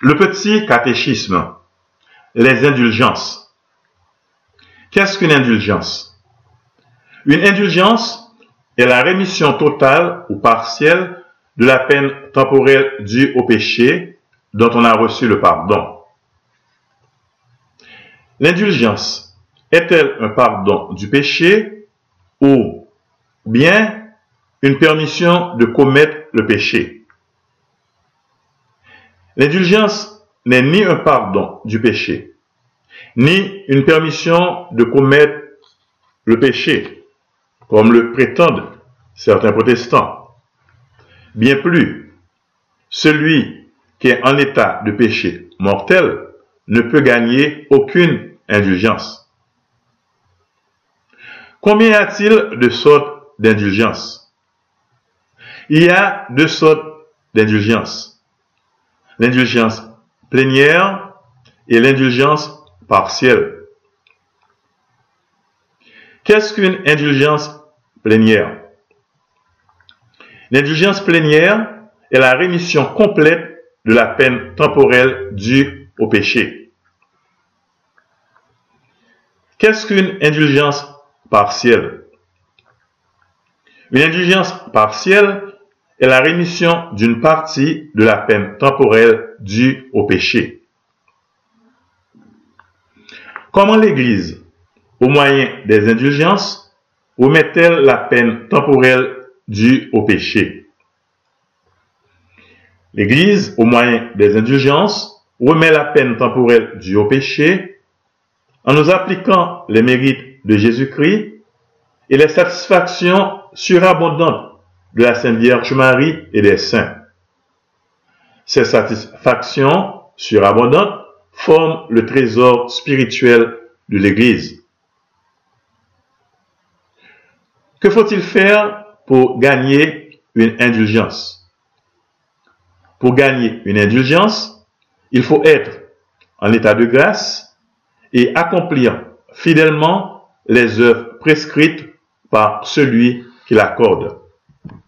Le petit catéchisme. Les indulgences. Qu'est-ce qu'une indulgence? Une indulgence est la rémission totale ou partielle de la peine temporelle due au péché dont on a reçu le pardon. L'indulgence est-elle un pardon du péché ou bien une permission de commettre le péché? L'indulgence n'est ni un pardon du péché, ni une permission de commettre le péché, comme le prétendent certains protestants. Bien plus, celui qui est en état de péché mortel ne peut gagner aucune indulgence. Combien y a-t-il de sortes d'indulgence? Il y a deux sortes d'indulgence l'indulgence plénière et l'indulgence partielle. Qu'est-ce qu'une indulgence plénière? L'indulgence plénière est la rémission complète de la peine temporelle due au péché. Qu'est-ce qu'une indulgence partielle? Une indulgence partielle est la rémission d'une partie de la peine temporelle due au péché. Comment l'Église, au moyen des indulgences, remet-elle la peine temporelle due au péché? L'Église, au moyen des indulgences, remet la peine temporelle due au péché en nous appliquant les mérites de Jésus-Christ et les satisfactions surabondantes de la Sainte Vierge Marie et des saints. Ces satisfactions surabondantes forment le trésor spirituel de l'Église. Que faut-il faire pour gagner une indulgence? Pour gagner une indulgence, il faut être en état de grâce et accomplir fidèlement les œuvres prescrites par celui qui l'accorde.